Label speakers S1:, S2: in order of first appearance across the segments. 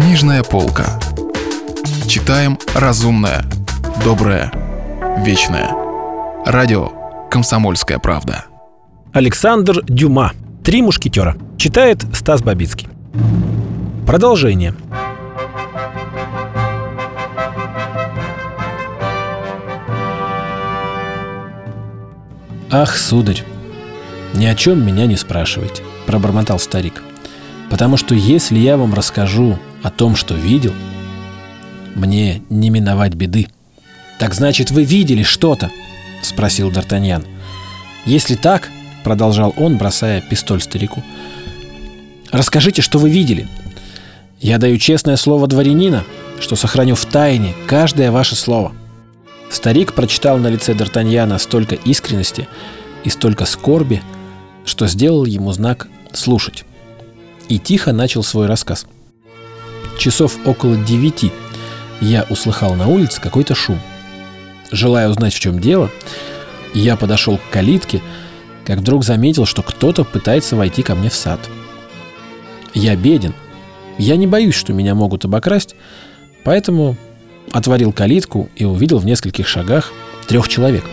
S1: Книжная полка. Читаем разумное, доброе, вечное. Радио «Комсомольская правда».
S2: Александр Дюма. «Три мушкетера». Читает Стас Бабицкий. Продолжение. «Ах, сударь, ни о чем меня не спрашивайте», — пробормотал старик. «Потому что если я вам расскажу о том, что видел, мне не миновать беды». «Так значит, вы видели что-то?» — спросил Д'Артаньян. «Если так, — продолжал он, бросая пистоль старику, — расскажите, что вы видели. Я даю честное слово дворянина, что сохраню в тайне каждое ваше слово». Старик прочитал на лице Д'Артаньяна столько искренности и столько скорби, что сделал ему знак «слушать». И тихо начал свой рассказ. Часов около девяти я услыхал на улице какой-то шум. Желая узнать, в чем дело, я подошел к калитке, как вдруг заметил, что кто-то пытается войти ко мне в сад. Я беден. Я не боюсь, что меня могут обокрасть, поэтому отворил калитку и увидел в нескольких шагах трех человек.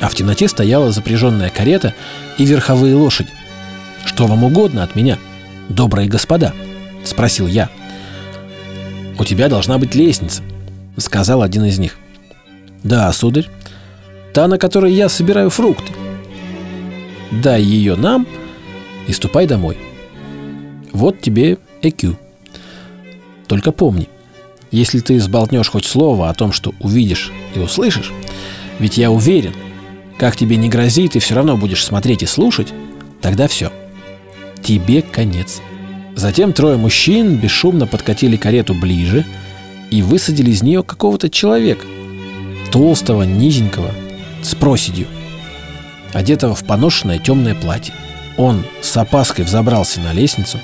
S2: А в темноте стояла запряженная карета и верховые лошади. «Что вам угодно от меня, добрые господа?» – спросил я. «У тебя должна быть лестница», – сказал один из них. «Да, сударь, та, на которой я собираю фрукты. Дай ее нам и ступай домой. Вот тебе ЭКЮ. Только помни – если ты сболтнешь хоть слово о том, что увидишь и услышишь, ведь я уверен, как тебе не грозит, ты все равно будешь смотреть и слушать, тогда все. Тебе конец. Затем трое мужчин бесшумно подкатили карету ближе и высадили из нее какого-то человека. Толстого, низенького, с проседью, одетого в поношенное темное платье. Он с опаской взобрался на лестницу,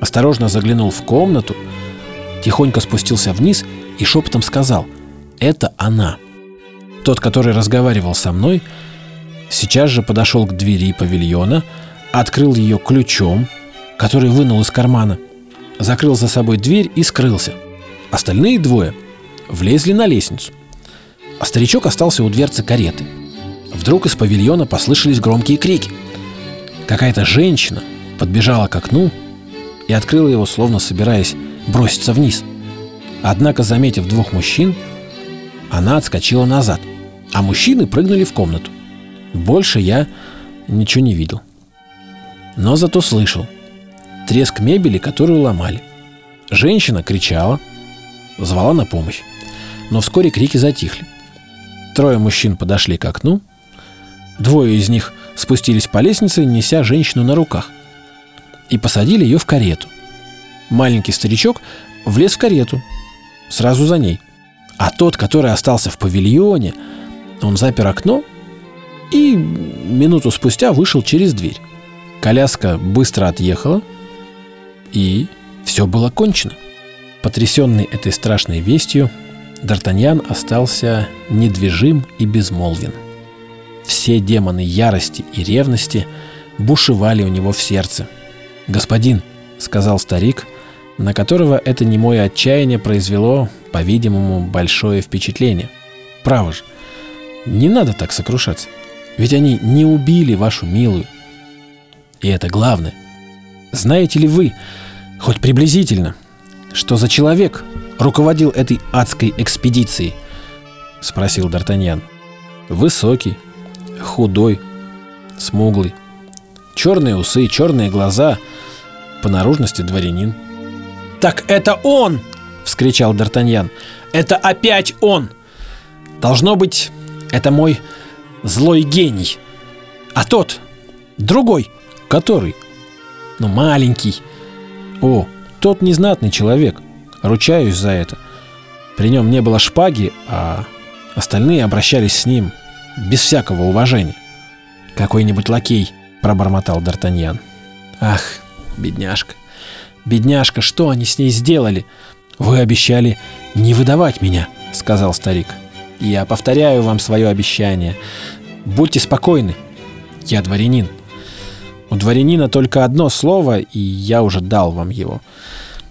S2: осторожно заглянул в комнату – тихонько спустился вниз и шепотом сказал «Это она». Тот, который разговаривал со мной, сейчас же подошел к двери павильона, открыл ее ключом, который вынул из кармана, закрыл за собой дверь и скрылся. Остальные двое влезли на лестницу, а старичок остался у дверцы кареты. Вдруг из павильона послышались громкие крики. Какая-то женщина подбежала к окну и открыла его, словно собираясь броситься вниз. Однако, заметив двух мужчин, она отскочила назад, а мужчины прыгнули в комнату. Больше я ничего не видел. Но зато слышал треск мебели, которую ломали. Женщина кричала, звала на помощь. Но вскоре крики затихли. Трое мужчин подошли к окну. Двое из них спустились по лестнице, неся женщину на руках. И посадили ее в карету маленький старичок влез в карету, сразу за ней. А тот, который остался в павильоне, он запер окно и минуту спустя вышел через дверь. Коляска быстро отъехала, и все было кончено. Потрясенный этой страшной вестью, Д'Артаньян остался недвижим и безмолвен. Все демоны ярости и ревности бушевали у него в сердце. «Господин», — сказал старик, на которого это немое отчаяние произвело, по-видимому, большое впечатление. Право же, не надо так сокрушаться. Ведь они не убили вашу милую. И это главное. Знаете ли вы, хоть приблизительно, что за человек руководил этой адской экспедицией? Спросил Д'Артаньян. Высокий, худой, смуглый. Черные усы, черные глаза, по наружности дворянин. «Так это он!» — вскричал Д'Артаньян. «Это опять он! Должно быть, это мой злой гений. А тот, другой, который? Ну, маленький. О, тот незнатный человек. Ручаюсь за это. При нем не было шпаги, а остальные обращались с ним без всякого уважения. Какой-нибудь лакей, пробормотал Д'Артаньян. Ах, бедняжка. Бедняжка, что они с ней сделали? Вы обещали не выдавать меня, сказал старик. Я повторяю вам свое обещание. Будьте спокойны. Я дворянин. У дворянина только одно слово, и я уже дал вам его.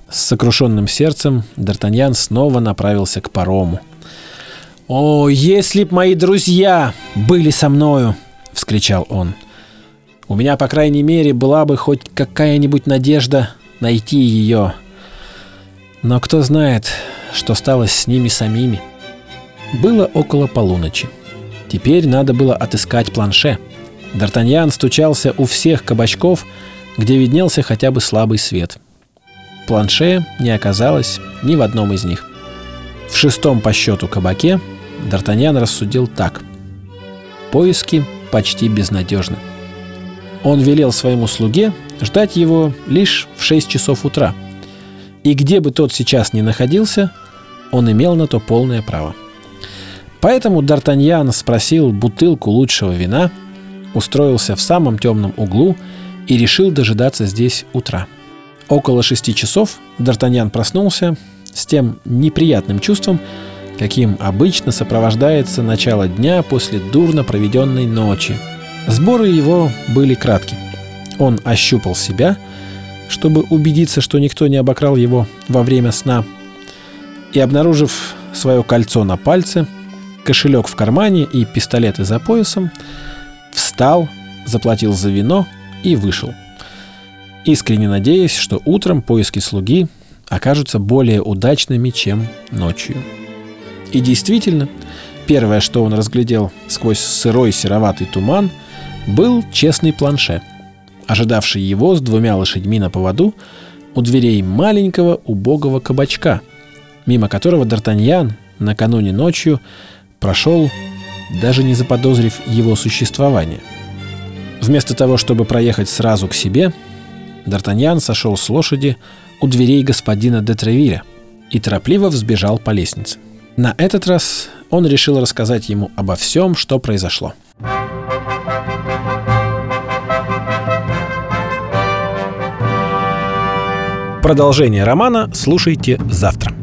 S2: С сокрушенным сердцем Д'Артаньян снова направился к парому. «О, если б мои друзья были со мною!» — вскричал он. «У меня, по крайней мере, была бы хоть какая-нибудь надежда найти ее. Но кто знает, что стало с ними самими?» Было около полуночи. Теперь надо было отыскать планше. Д'Артаньян стучался у всех кабачков, где виднелся хотя бы слабый свет. Планше не оказалось ни в одном из них. В шестом по счету кабаке Д'Артаньян рассудил так. Поиски почти безнадежны. Он велел своему слуге ждать его лишь в 6 часов утра. И где бы тот сейчас ни находился, он имел на то полное право. Поэтому Д'Артаньян спросил бутылку лучшего вина, устроился в самом темном углу и решил дожидаться здесь утра. Около шести часов Д'Артаньян проснулся с тем неприятным чувством, каким обычно сопровождается начало дня после дурно проведенной ночи. Сборы его были кратки. Он ощупал себя, чтобы убедиться, что никто не обокрал его во время сна, и, обнаружив свое кольцо на пальце – кошелек в кармане и пистолеты за поясом, встал, заплатил за вино и вышел. Искренне надеясь, что утром поиски слуги окажутся более удачными, чем ночью. И действительно, первое, что он разглядел сквозь сырой сероватый туман, был честный планше, ожидавший его с двумя лошадьми на поводу у дверей маленького убогого кабачка, мимо которого Д'Артаньян накануне ночью прошел, даже не заподозрив его существование. Вместо того, чтобы проехать сразу к себе, Д'Артаньян сошел с лошади у дверей господина де Тревиля и торопливо взбежал по лестнице. На этот раз он решил рассказать ему обо всем, что произошло. Продолжение романа слушайте завтра.